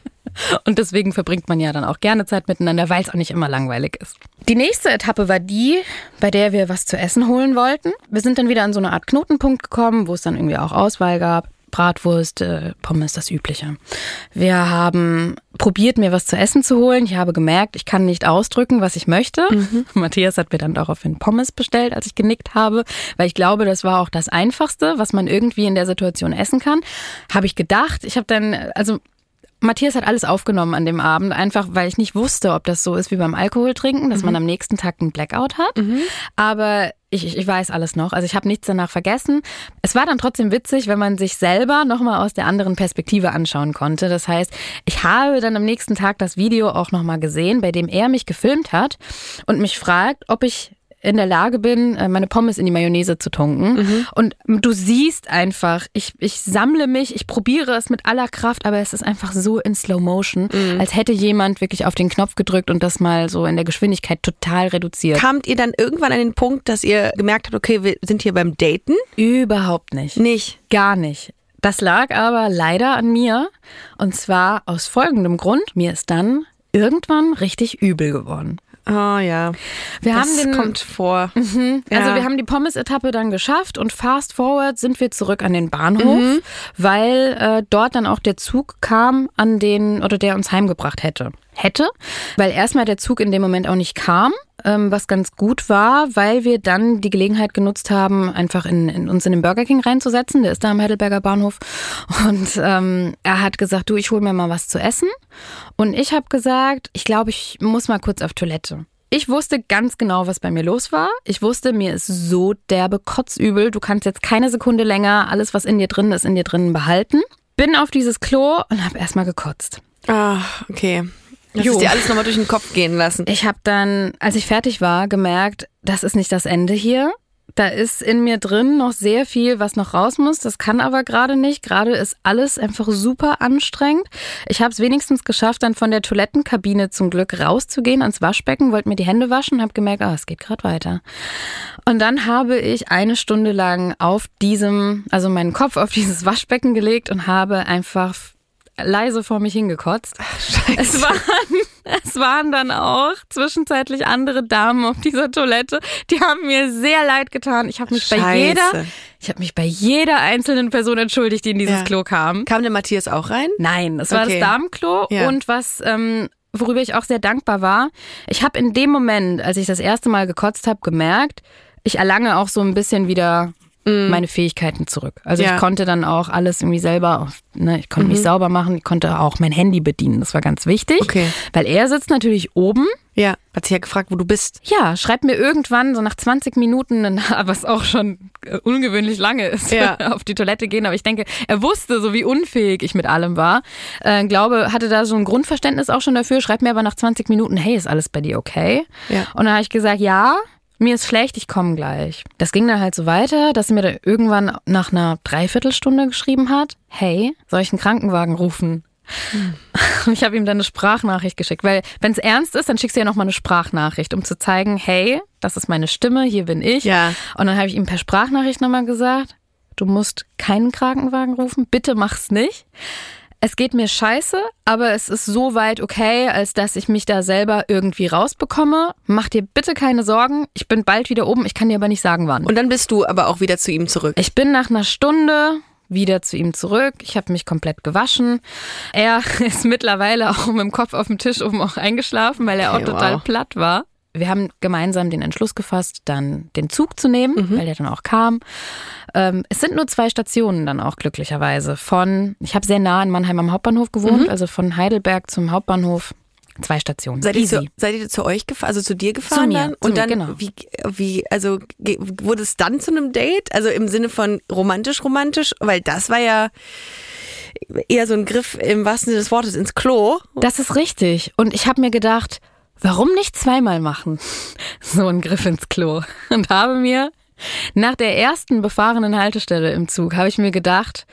Und deswegen verbringt man ja dann auch gerne Zeit miteinander, weil es auch nicht immer langweilig ist. Die nächste Etappe war die, bei der wir was zu essen holen wollten. Wir sind dann wieder an so eine Art Knotenpunkt gekommen, wo es dann irgendwie auch Auswahl gab. Bratwurst, äh, Pommes, das Übliche. Wir haben probiert, mir was zu essen zu holen. Ich habe gemerkt, ich kann nicht ausdrücken, was ich möchte. Matthias hat mir dann daraufhin Pommes bestellt, als ich genickt habe, weil ich glaube, das war auch das Einfachste, was man irgendwie in der Situation essen kann. Habe ich gedacht. Ich habe dann, also Matthias hat alles aufgenommen an dem Abend, einfach weil ich nicht wusste, ob das so ist wie beim Alkohol trinken, dass man am nächsten Tag einen Blackout hat. Aber ich, ich, ich weiß alles noch. Also ich habe nichts danach vergessen. Es war dann trotzdem witzig, wenn man sich selber nochmal aus der anderen Perspektive anschauen konnte. Das heißt, ich habe dann am nächsten Tag das Video auch nochmal gesehen, bei dem er mich gefilmt hat und mich fragt, ob ich in der Lage bin, äh, meine Pommes in die Mayonnaise zu tunken. Und du siehst einfach, ich, ich sammle mich, ich probiere es mit aller Kraft, aber es ist einfach so in Slow Motion, als hätte jemand wirklich auf den Knopf gedrückt und das mal so in der Geschwindigkeit total reduziert. Kamt ihr dann irgendwann an den Punkt, dass ihr gemerkt habt, okay, wir sind hier beim Daten? Überhaupt nicht. Nicht. Gar nicht. Das lag aber leider an mir. Und zwar aus folgendem Grund. Mir ist dann irgendwann richtig übel geworden. Oh ja. Wir das haben den, kommt vor. Also Ja. wir haben die Pommes-Etappe dann geschafft und fast forward sind wir zurück an den Bahnhof, Mhm. weil äh, dort dann auch der Zug kam, an den oder der uns heimgebracht hätte. Hätte, weil erstmal der Zug in dem Moment auch nicht kam, ähm, was ganz gut war, weil wir dann die Gelegenheit genutzt haben, einfach in, in uns in den Burger King reinzusetzen. Der ist da am Heidelberger Bahnhof und ähm, er hat gesagt, du, ich hol mir mal was zu essen. Und ich habe gesagt, ich glaube, ich muss mal kurz auf Toilette. Ich wusste ganz genau, was bei mir los war. Ich wusste, mir ist so derbe kotzübel. Du kannst jetzt keine Sekunde länger alles, was in dir drin ist, in dir drinnen behalten. Bin auf dieses Klo und habe erstmal gekotzt. Ah, okay. Das Jo. ist dir alles nochmal durch den Kopf gehen lassen. Ich habe dann, als ich fertig war, gemerkt, das ist nicht das Ende hier. Da ist in mir drin noch sehr viel, was noch raus muss. Das kann aber gerade nicht. Gerade ist alles einfach super anstrengend. Ich habe es wenigstens geschafft, dann von der Toilettenkabine zum Glück rauszugehen ans Waschbecken, wollte mir die Hände waschen, habe gemerkt, ah, es geht gerade weiter. Und dann habe ich eine Stunde lang auf diesem, also meinen Kopf auf dieses Waschbecken gelegt und habe einfach leise vor mich hingekotzt. Es waren, es waren dann auch zwischenzeitlich andere Damen auf dieser Toilette. Die haben mir sehr leid getan. Ich habe mich bei Scheiße. jeder, ich habe mich bei jeder einzelnen Person entschuldigt, die in dieses Ja. Klo kam. Kam der Matthias auch rein? Nein, es war Okay. das Damenklo Ja. und was ähm, worüber ich auch sehr dankbar war. Ich habe in dem Moment, als ich das erste Mal gekotzt habe, gemerkt, ich erlange auch so ein bisschen wieder meine Fähigkeiten zurück. Also Mm. Ja. Mhm. ich konnte dann auch alles irgendwie selber, ne, ich konnte mich sauber machen, ich konnte auch mein Handy bedienen. Das war ganz wichtig, Okay. weil er sitzt natürlich oben. Ja. Hat sich ja gefragt, wo du bist. Ja, schreibt mir irgendwann so nach 20 Minuten, was auch schon äh, ungewöhnlich lange ist, Ja. auf die Toilette gehen. Aber ich denke, er wusste so, wie unfähig ich mit allem war. Äh, glaube, hatte da so ein Grundverständnis auch schon dafür. Schreibt mir aber nach 20 Minuten, hey, ist alles bei dir okay? Ja. Und dann habe ich gesagt, ja, mir ist schlecht, ich komme gleich. Das ging dann halt so weiter, dass sie mir da irgendwann nach einer Dreiviertelstunde geschrieben hat, hey, soll ich einen Krankenwagen rufen? Und ich habe ihm dann eine Sprachnachricht geschickt, weil wenn es ernst ist, dann schickst du ja nochmal eine Sprachnachricht, um zu zeigen, hey, das ist meine Stimme, hier bin ich. Ja. Und dann habe ich ihm per Sprachnachricht nochmal gesagt, du musst keinen Krankenwagen rufen, bitte mach's nicht. Es geht mir scheiße, aber es ist so weit okay, als dass ich mich da selber irgendwie rausbekomme. Mach dir bitte keine Sorgen. Ich bin bald wieder oben. Ich kann dir aber nicht sagen, wann. Und dann bist du aber auch wieder zu ihm zurück. Ich bin nach einer Stunde wieder zu ihm zurück. Ich habe mich komplett gewaschen. Er ist mittlerweile auch mit dem Kopf auf dem Tisch oben auch eingeschlafen, weil er auch Okay, total wow. platt war. Wir haben gemeinsam den Entschluss gefasst, dann den Zug zu nehmen, Mhm. weil der dann auch kam. Ähm, es sind nur zwei Stationen dann auch glücklicherweise. Von, ich habe sehr nah in Mannheim am Hauptbahnhof gewohnt, also von Heidelberg zum Hauptbahnhof. Zwei Stationen. Mhm. Seid ihr, zu, seid ihr zu euch gefahren, also zu dir gefahren mir, dann? zu Und mir, dann, genau. wie, wie, also wurde es dann zu einem Date? Also im Sinne von romantisch, romantisch? Weil das war ja eher so ein Griff im wahrsten Sinne des Wortes ins Klo. Das ist richtig. Und ich habe mir gedacht, warum nicht zweimal machen? So ein Griff ins Klo. Und habe mir nach der ersten befahrenen Haltestelle im Zug, habe ich mir gedacht,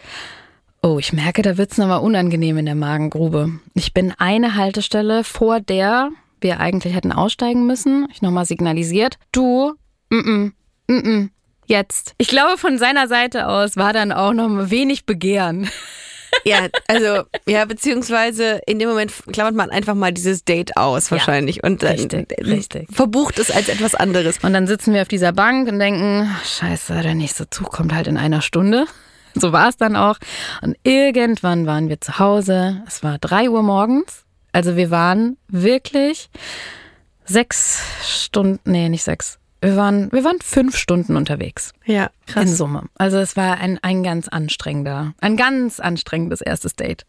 oh, ich merke, da wird's nochmal unangenehm in der Magengrube. Ich bin eine Haltestelle vor der wir eigentlich hätten aussteigen müssen. Ich nochmal signalisiert, du, mm, -mm, mm, jetzt. Ich glaube, von seiner Seite aus war dann auch noch wenig Begehren. Ja, also, ja, beziehungsweise in dem Moment klammert man einfach mal dieses Date aus wahrscheinlich und dann richtig, richtig. verbucht es als etwas anderes. Und dann sitzen wir auf dieser Bank und denken, scheiße, der nächste Zug kommt halt in einer Stunde. So war es dann auch. Und irgendwann waren wir zu Hause. Es war drei Uhr morgens. Also wir waren wirklich sechs Stunden, nee, nicht sechs. Wir waren, wir waren fünf Stunden unterwegs. Ja, In Summe. Also es war ein, ein ganz anstrengender, ein ganz anstrengendes erstes Date.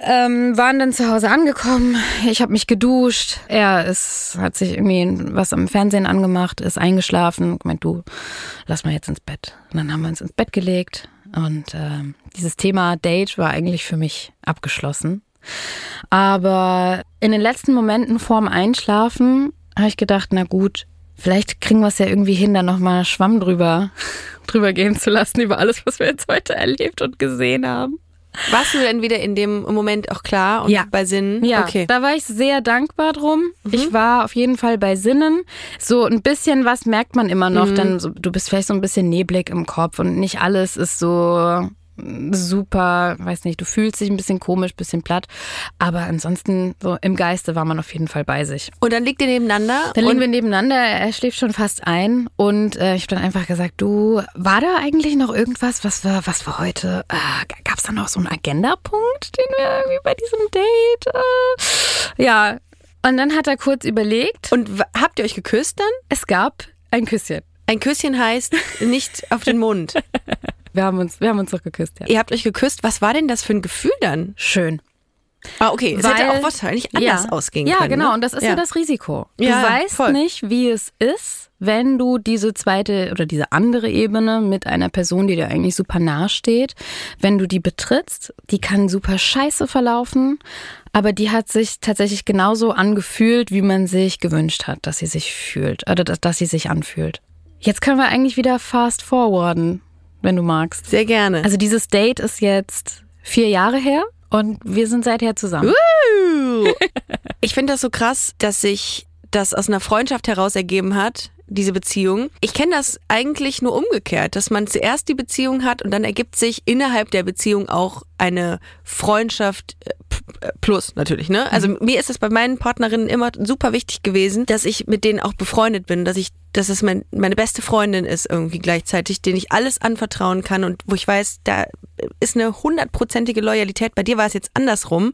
Ähm, waren dann zu Hause angekommen. Ich habe mich geduscht. Er ist, hat sich irgendwie was am Fernsehen angemacht, ist eingeschlafen. Meint du, lass mal jetzt ins Bett. Und dann haben wir uns ins Bett gelegt. Und ähm, dieses Thema Date war eigentlich für mich abgeschlossen. Aber in den letzten Momenten vorm Einschlafen habe ich gedacht, na gut, vielleicht kriegen wir es ja irgendwie hin, da nochmal Schwamm drüber, drüber gehen zu lassen über alles, was wir jetzt heute erlebt und gesehen haben. Warst du denn wieder in dem Moment auch klar und Ja. bei Sinnen? Ja, okay. da war ich sehr dankbar drum. Ich war auf jeden Fall bei Sinnen. So ein bisschen was merkt man immer noch, dann so, du bist vielleicht so ein bisschen neblig im Kopf und nicht alles ist so super, weiß nicht, du fühlst dich ein bisschen komisch, bisschen platt, aber ansonsten so im Geiste war man auf jeden Fall bei sich. Und dann liegt ihr nebeneinander. Dann liegen wir nebeneinander, er schläft schon fast ein und äh, ich habe dann einfach gesagt, du, war da eigentlich noch irgendwas, was wir, was wir heute, äh, gab es da noch so einen Agendapunkt, den wir irgendwie bei diesem Date, äh, ja. Und dann hat er kurz überlegt, Und habt ihr euch geküsst dann? es gab ein Küsschen. Ein Küsschen heißt nicht auf den Mund. Wir haben uns, wir haben uns doch geküsst, ja. Ihr habt euch geküsst. Was war denn das für ein Gefühl dann? Schön. Ah, okay. Es hätte auch wahrscheinlich anders ja. ausgehen ja, können. genau. Ne? Und das ist ja, das Risiko. Du Ja, weißt voll. nicht, wie es ist, wenn du diese zweite oder diese andere Ebene mit einer Person, die dir eigentlich super nahe steht, wenn du die betrittst, die kann super scheiße verlaufen, aber die hat sich tatsächlich genauso angefühlt, wie man sich gewünscht hat, dass sie sich fühlt, oder dass, dass sie sich anfühlt. Jetzt können wir eigentlich wieder fast forwarden, wenn du magst. Sehr gerne. Also dieses Date ist jetzt vier Jahre her und wir sind seither zusammen. Ich finde das so krass, dass sich das aus einer Freundschaft heraus ergeben hat, diese Beziehung. Ich kenne das eigentlich nur umgekehrt, dass man zuerst die Beziehung hat und dann ergibt sich innerhalb der Beziehung auch eine Freundschaft äh, plus natürlich, ne? Also mir ist es bei meinen Partnerinnen immer super wichtig gewesen, dass ich mit denen auch befreundet bin, dass ich dass es mein, meine beste Freundin ist irgendwie gleichzeitig, denen ich alles anvertrauen kann und wo ich weiß, da ist eine hundertprozentige Loyalität. Bei dir war es jetzt andersrum.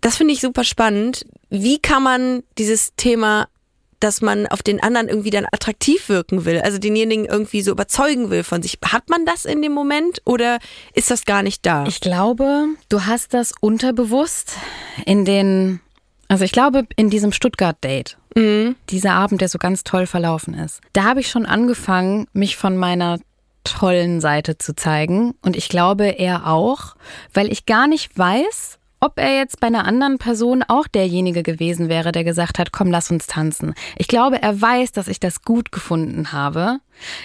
Das finde ich super spannend. Wie kann man dieses Thema, dass man auf den anderen irgendwie dann attraktiv wirken will, also denjenigen irgendwie so überzeugen will von sich, hat man das in dem Moment oder ist das gar nicht da? Ich glaube, du hast das unterbewusst in den, also ich glaube, in diesem Stuttgart-Date, dieser Abend, der so ganz toll verlaufen ist, da habe ich schon angefangen, mich von meiner tollen Seite zu zeigen. Und ich glaube, er auch, weil ich gar nicht weiß, ob er jetzt bei einer anderen Person auch derjenige gewesen wäre, der gesagt hat, komm, lass uns tanzen. Ich glaube, er weiß, dass ich das gut gefunden habe,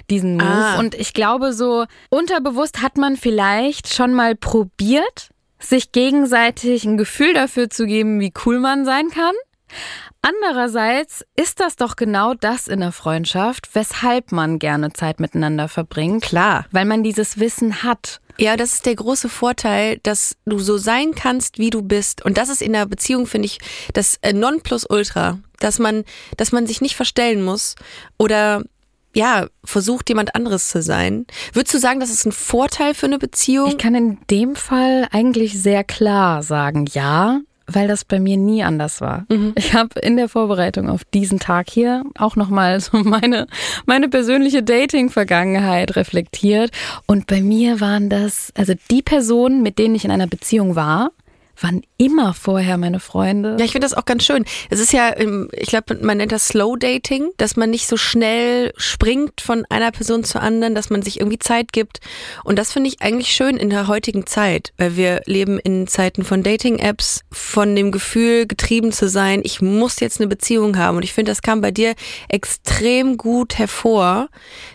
diesen Move. Ah. Und ich glaube, so unterbewusst hat man vielleicht schon mal probiert, sich gegenseitig ein Gefühl dafür zu geben, wie cool man sein kann. Andererseits ist das doch genau das in der Freundschaft, weshalb man gerne Zeit miteinander verbringt. Klar. Weil man dieses Wissen hat. Ja, das ist der große Vorteil, dass du so sein kannst, wie du bist. Und das ist in der Beziehung, finde ich, das äh, Nonplusultra, dass man, dass man sich nicht verstellen muss oder ja, versucht jemand anderes zu sein. Würdest du sagen, das ist ein Vorteil für eine Beziehung? Ich kann in dem Fall eigentlich sehr klar sagen, ja, weil das bei mir nie anders war. Ich habe in der Vorbereitung auf diesen Tag hier auch nochmal so meine, meine persönliche Dating-Vergangenheit reflektiert. Und bei mir waren das, also die Personen, mit denen ich in einer Beziehung war, waren immer vorher meine Freunde. Ja, ich finde das auch ganz schön. Es ist ja, ähm, ich glaube, man nennt das Slow Dating, dass man nicht so schnell springt von einer Person zur anderen, dass man sich irgendwie Zeit gibt. Und das finde ich eigentlich schön in der heutigen Zeit, weil wir leben in Zeiten von Dating-Apps, von dem Gefühl, getrieben zu sein, ich muss jetzt eine Beziehung haben. Und ich finde, das kam bei dir extrem gut hervor,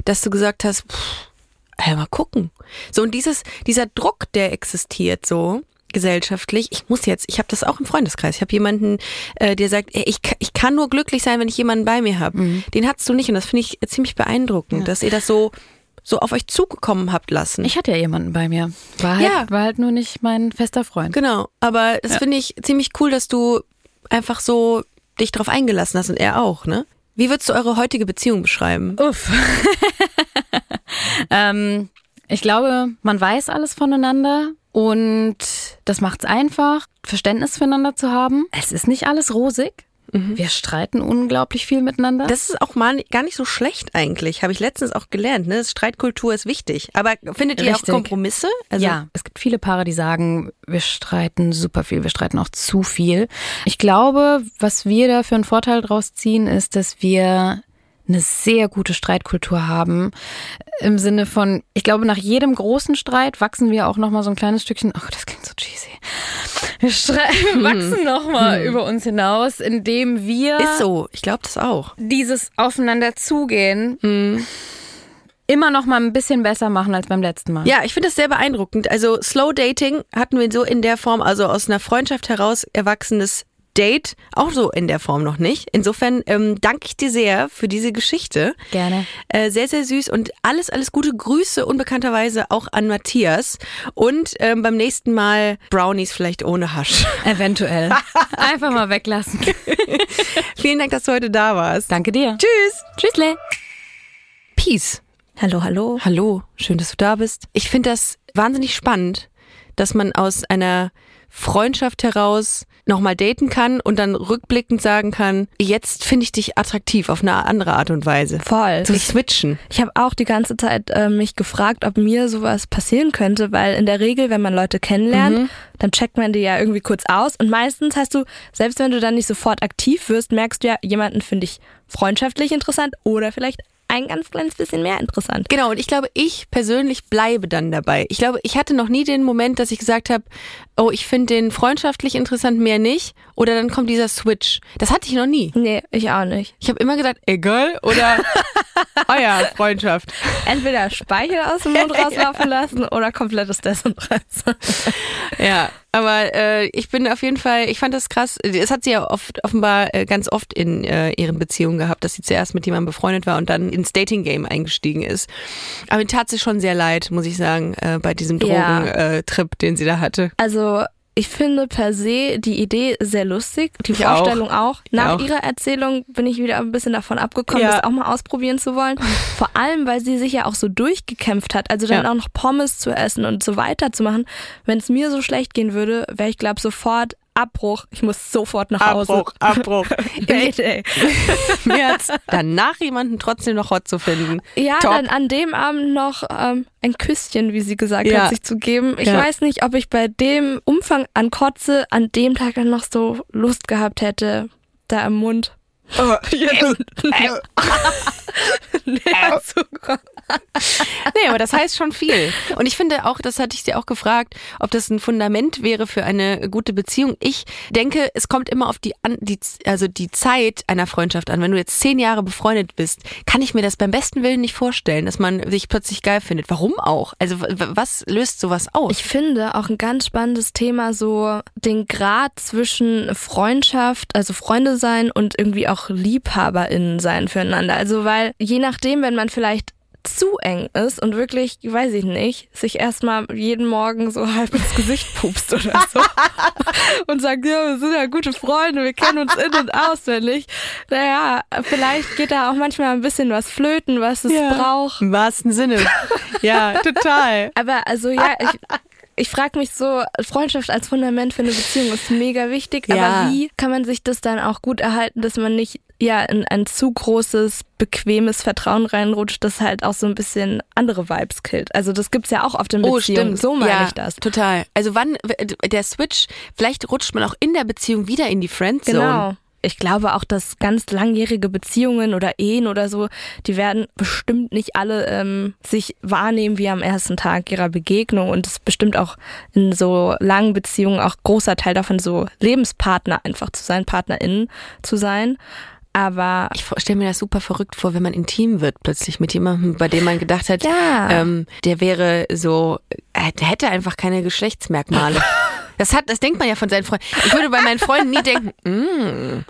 dass du gesagt hast, pff, ey, mal gucken. So, und dieses, dieser Druck, der existiert so, gesellschaftlich. Ich muss jetzt, ich habe das auch im Freundeskreis. Ich habe jemanden, äh, der sagt, ich, ich kann nur glücklich sein, wenn ich jemanden bei mir habe. Den hattest du nicht und das finde ich ziemlich beeindruckend, dass ihr das so so auf euch zugekommen habt lassen. Ich hatte ja jemanden bei mir. War halt, Ja. war halt nur nicht mein fester Freund. genau, aber das finde ich ziemlich cool, dass du einfach so dich drauf eingelassen hast und er auch, ne? Wie würdest du eure heutige Beziehung beschreiben? Uff. ähm, ich glaube, man weiß alles voneinander und das macht es einfach, Verständnis füreinander zu haben. Es ist nicht alles rosig. Wir streiten unglaublich viel miteinander. Das ist auch mal gar nicht so schlecht eigentlich, habe ich letztens auch gelernt. Ne? Streitkultur ist wichtig. Aber findet ihr Richtig. auch Kompromisse? Also, ja, es gibt viele Paare, die sagen, wir streiten super viel, wir streiten auch zu viel. Ich glaube, was wir da für einen Vorteil draus ziehen, ist, dass wir eine sehr gute Streitkultur haben. Im Sinne von, ich glaube, nach jedem großen Streit wachsen wir auch nochmal so ein kleines Stückchen, oh, das klingt so cheesy. Wir, wir wachsen nochmal über uns hinaus, indem wir Ist so, ich glaube das auch. dieses Aufeinander zugehen immer noch mal ein bisschen besser machen als beim letzten Mal. Ja, ich finde das sehr beeindruckend. Also Slow Dating hatten wir so in der Form, also aus einer Freundschaft heraus erwachsenes Date, auch so in der Form noch nicht. Insofern ähm, danke ich dir sehr für diese Geschichte. Gerne. Äh, sehr, sehr süß und alles, alles gute Grüße unbekannterweise auch an Matthias. Und ähm, beim nächsten Mal Brownies vielleicht ohne Hasch. Eventuell. Einfach mal weglassen. Vielen Dank, dass du heute da warst. Danke dir. Tschüss. Tschüssle. Peace. Hallo, hallo. Hallo, schön, dass du da bist. Ich finde das wahnsinnig spannend, dass man aus einer Freundschaft heraus nochmal daten kann und dann rückblickend sagen kann, jetzt finde ich dich attraktiv auf eine andere Art und Weise. Voll. Zu Ich, switchen. ich habe auch die ganze Zeit äh, mich gefragt, ob mir sowas passieren könnte, weil in der Regel, wenn man Leute kennenlernt, dann checkt man die ja irgendwie kurz aus und meistens hast du, selbst wenn du dann nicht sofort aktiv wirst, merkst du ja, jemanden finde ich freundschaftlich interessant oder vielleicht ein ganz kleines bisschen mehr interessant. Genau, und ich glaube, ich persönlich bleibe dann dabei. Ich glaube, ich hatte noch nie den Moment, dass ich gesagt habe, oh, ich finde den freundschaftlich interessant, mehr nicht. Oder dann kommt dieser Switch. Das hatte ich noch nie. Nee, ich auch nicht. Ich habe immer gedacht, egal oder oh ja, Freundschaft. Entweder Speichel aus dem Mund rauslaufen lassen oder komplettes Desinteresse. Ja, aber äh, ich bin auf jeden Fall, ich fand das krass. Es hat sie ja oft, offenbar äh, ganz oft in äh, ihren Beziehungen gehabt, dass sie zuerst mit jemandem befreundet war und dann ins Dating-Game eingestiegen ist. Aber mir tat sie schon sehr leid, muss ich sagen, äh, bei diesem Ja. Drogentrip, äh, Trip, den sie da hatte. Also ich finde per se die Idee sehr lustig, die Ich Vorstellung auch. Nach auch. ihrer Erzählung bin ich wieder ein bisschen davon abgekommen, Ja. das auch mal ausprobieren zu wollen. Vor allem, weil sie sich ja auch so durchgekämpft hat, also dann Ja. auch noch Pommes zu essen und so weiter zu machen. Wenn es mir so schlecht gehen würde, wäre ich glaube sofort Abbruch. Ich muss sofort nach Hause. Abbruch, Abbruch. Mayday. Mir hat's danach jemanden trotzdem noch hot zu finden. Ja, Top. dann an dem Abend noch ähm, ein Küsschen, wie sie gesagt Ja. hat, sich zu geben. Ich Ja. weiß nicht, ob ich bei dem Umfang an Kotze an dem Tag dann noch so Lust gehabt hätte, da im Mund. Oh, nee, aber das heißt schon viel. Und ich finde auch, das hatte ich dir auch gefragt, ob das ein Fundament wäre für eine gute Beziehung. Ich denke, es kommt immer auf die, die also die Zeit einer Freundschaft an. Wenn du jetzt zehn Jahre befreundet bist, kann ich mir das beim besten Willen nicht vorstellen, dass man sich plötzlich geil findet. Warum auch? Also was löst sowas aus? Ich finde auch ein ganz spannendes Thema so den Grad zwischen Freundschaft, also Freunde sein und irgendwie auch LiebhaberInnen sein füreinander. Also weil je nachdem, wenn man vielleicht zu eng ist und wirklich, weiß ich nicht, sich erstmal jeden Morgen so halb ins Gesicht pupst oder so und sagt, ja, wir sind ja gute Freunde, wir kennen uns in- und auswendig. Naja, vielleicht geht da auch manchmal ein bisschen was flöten, was es braucht. Im wahrsten Sinne. ja, total. Aber also ja, ich, ich frage mich so, Freundschaft als Fundament für eine Beziehung ist mega wichtig, Ja. aber wie kann man sich das dann auch gut erhalten, dass man nicht ja in ein zu großes, bequemes Vertrauen reinrutscht, das halt auch so ein bisschen andere Vibes killt. Also das gibt's ja auch oft in Oh, Beziehungen. stimmt. So meine ja, ich das. Total. Also wann der Switch, vielleicht rutscht man auch in der Beziehung wieder in die Friendzone. Genau. Ich glaube auch, dass ganz langjährige Beziehungen oder Ehen oder so, die werden bestimmt nicht alle ähm, sich wahrnehmen wie am ersten Tag ihrer Begegnung und es ist bestimmt auch in so langen Beziehungen auch großer Teil davon, so Lebenspartner einfach zu sein, PartnerInnen zu sein. Aber Ich stelle mir das super verrückt vor, wenn man intim wird plötzlich mit jemandem, bei dem man gedacht hat, Ja. ähm, der wäre so, äh, der hätte einfach keine Geschlechtsmerkmale. Das hat, das denkt man ja von seinen Freunden. Ich würde bei meinen Freunden nie denken, mm,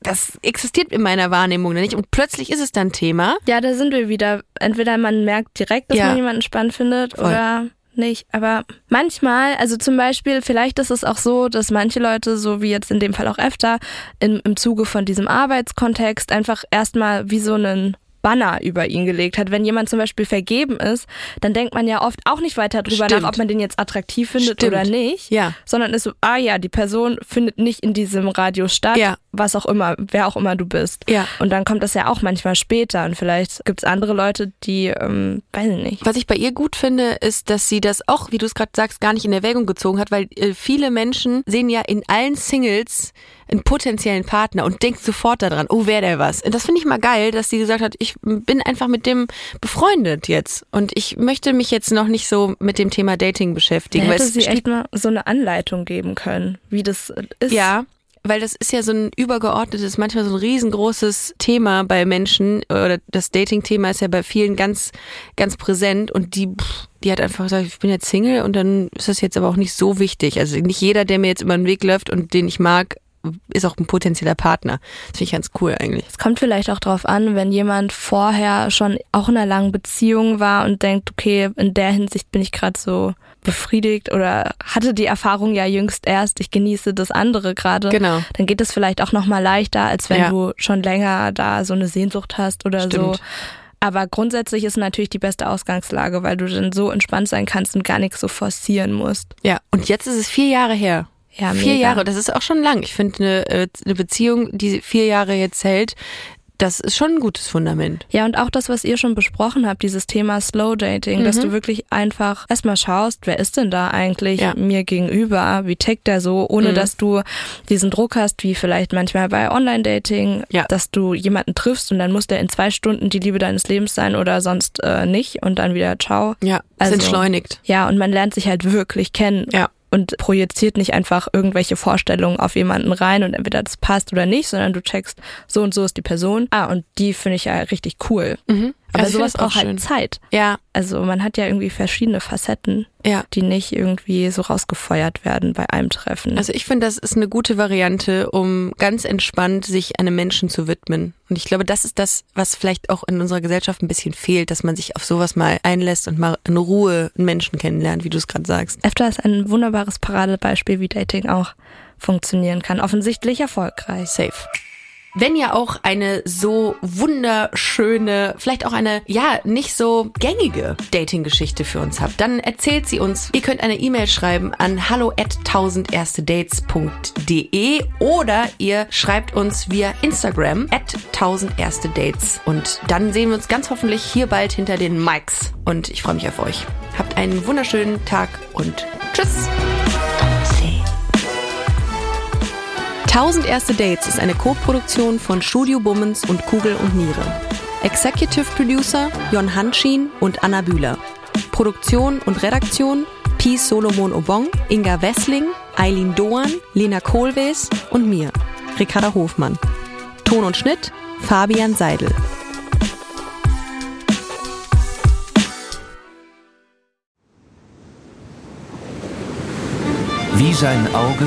das existiert in meiner Wahrnehmung nicht. Und plötzlich ist es dann Thema. ja, da sind wir wieder. Entweder man merkt direkt, dass Ja. man jemanden spannend findet Voll. oder nicht. Aber manchmal, also zum Beispiel, vielleicht ist es auch so, dass manche Leute, so wie jetzt in dem Fall auch öfter, im, im Zuge von diesem Arbeitskontext einfach erstmal wie so einen Banner über ihn gelegt hat. Wenn jemand zum Beispiel vergeben ist, dann denkt man ja oft auch nicht weiter drüber Stimmt. nach, ob man den jetzt attraktiv findet Stimmt. oder nicht. Ja. Sondern ist so, ah ja, die Person findet nicht in diesem Radius statt, Ja. Was auch immer, wer auch immer du bist. Ja. Und dann kommt das ja auch manchmal später. Und vielleicht gibt es andere Leute, die, ähm, weiß ich nicht. Was ich bei ihr gut finde, ist, dass sie das auch, wie du es gerade sagst, gar nicht in Erwägung gezogen hat, weil äh, viele Menschen sehen ja in allen Singles einen potenziellen Partner und denken sofort daran, oh, wäre der was. Und das finde ich mal geil, dass sie gesagt hat, ich bin einfach mit dem befreundet jetzt und ich möchte mich jetzt noch nicht so mit dem Thema Dating Da beschäftigen. weil hätte es sie echt mal so eine Anleitung geben können, wie das ist. Ja, weil das ist ja so ein übergeordnetes, manchmal so ein riesengroßes Thema bei Menschen oder das Dating-Thema ist ja bei vielen ganz, ganz präsent und die, die hat einfach gesagt, ich bin jetzt Single und dann ist das jetzt aber auch nicht so wichtig. Also nicht jeder, der mir jetzt über den Weg läuft und den ich mag, ist auch ein potenzieller Partner. Das finde ich ganz cool eigentlich. Es kommt vielleicht auch drauf an, wenn jemand vorher schon auch in einer langen Beziehung war und denkt, okay, in der Hinsicht bin ich gerade so befriedigt oder hatte die Erfahrung ja jüngst erst, ich genieße das andere gerade. Genau. Dann geht es vielleicht auch nochmal leichter, als wenn Ja. du schon länger da so eine Sehnsucht hast oder so. Stimmt. Aber grundsätzlich ist natürlich die beste Ausgangslage, weil du dann so entspannt sein kannst und gar nichts so forcieren musst. Ja, und jetzt ist es vier Jahre her. Ja, vier mega. Jahre, das ist auch schon lang. Ich finde eine, äh, eine Beziehung, die vier Jahre jetzt hält, das ist schon ein gutes Fundament. Ja, und auch das, was ihr schon besprochen habt, dieses Thema Slow Dating, dass du wirklich einfach erstmal schaust, wer ist denn da eigentlich Ja. mir gegenüber? Wie tickt der so, ohne dass du diesen Druck hast, wie vielleicht manchmal bei Online-Dating, Ja. dass du jemanden triffst und dann muss der in zwei Stunden die Liebe deines Lebens sein oder sonst äh, nicht und dann wieder ciao. Ja, es Also- entschleunigt. Ja, und man lernt sich halt wirklich kennen. Ja. Und projiziert nicht einfach irgendwelche Vorstellungen auf jemanden rein und entweder das passt oder nicht, sondern du checkst, so und so ist die Person. Ah, und die finde ich ja richtig cool. Mhm. Aber Also sowas braucht halt. Zeit. Ja, Also man hat ja irgendwie verschiedene Facetten, ja. die nicht irgendwie so rausgefeuert werden bei einem Treffen. Also ich finde, das ist eine gute Variante, um ganz entspannt sich einem Menschen zu widmen. Und ich glaube, das ist das, was vielleicht auch in unserer Gesellschaft ein bisschen fehlt, dass man sich auf sowas mal einlässt und mal in Ruhe einen Menschen kennenlernt, wie du es gerade sagst. EFTA ist ein wunderbares Paradebeispiel, wie Dating auch funktionieren kann. Offensichtlich erfolgreich. Safe. Wenn ihr auch eine so wunderschöne, vielleicht auch eine, ja, nicht so gängige Dating-Geschichte für uns habt, dann erzählt sie uns. Ihr könnt eine E-Mail schreiben an hallo at 1000erstedates.de oder ihr schreibt uns via Instagram at 1000erstedates und dann sehen wir uns ganz hoffentlich hier bald hinter den Mics und ich freue mich auf euch. Habt einen wunderschönen Tag und tschüss! 1000 Erste Dates ist eine Co-Produktion von Studio Bummens und Kugel und Niere. Executive Producer Jon Hanschin und Anna Bühler. Produktion und Redaktion Peace Solomon Obong, Inga Wessling, Eileen Doan, Lena Kohlwees und mir, Ricarda Hofmann. Ton und Schnitt Fabian Seidel. Wie sein Auge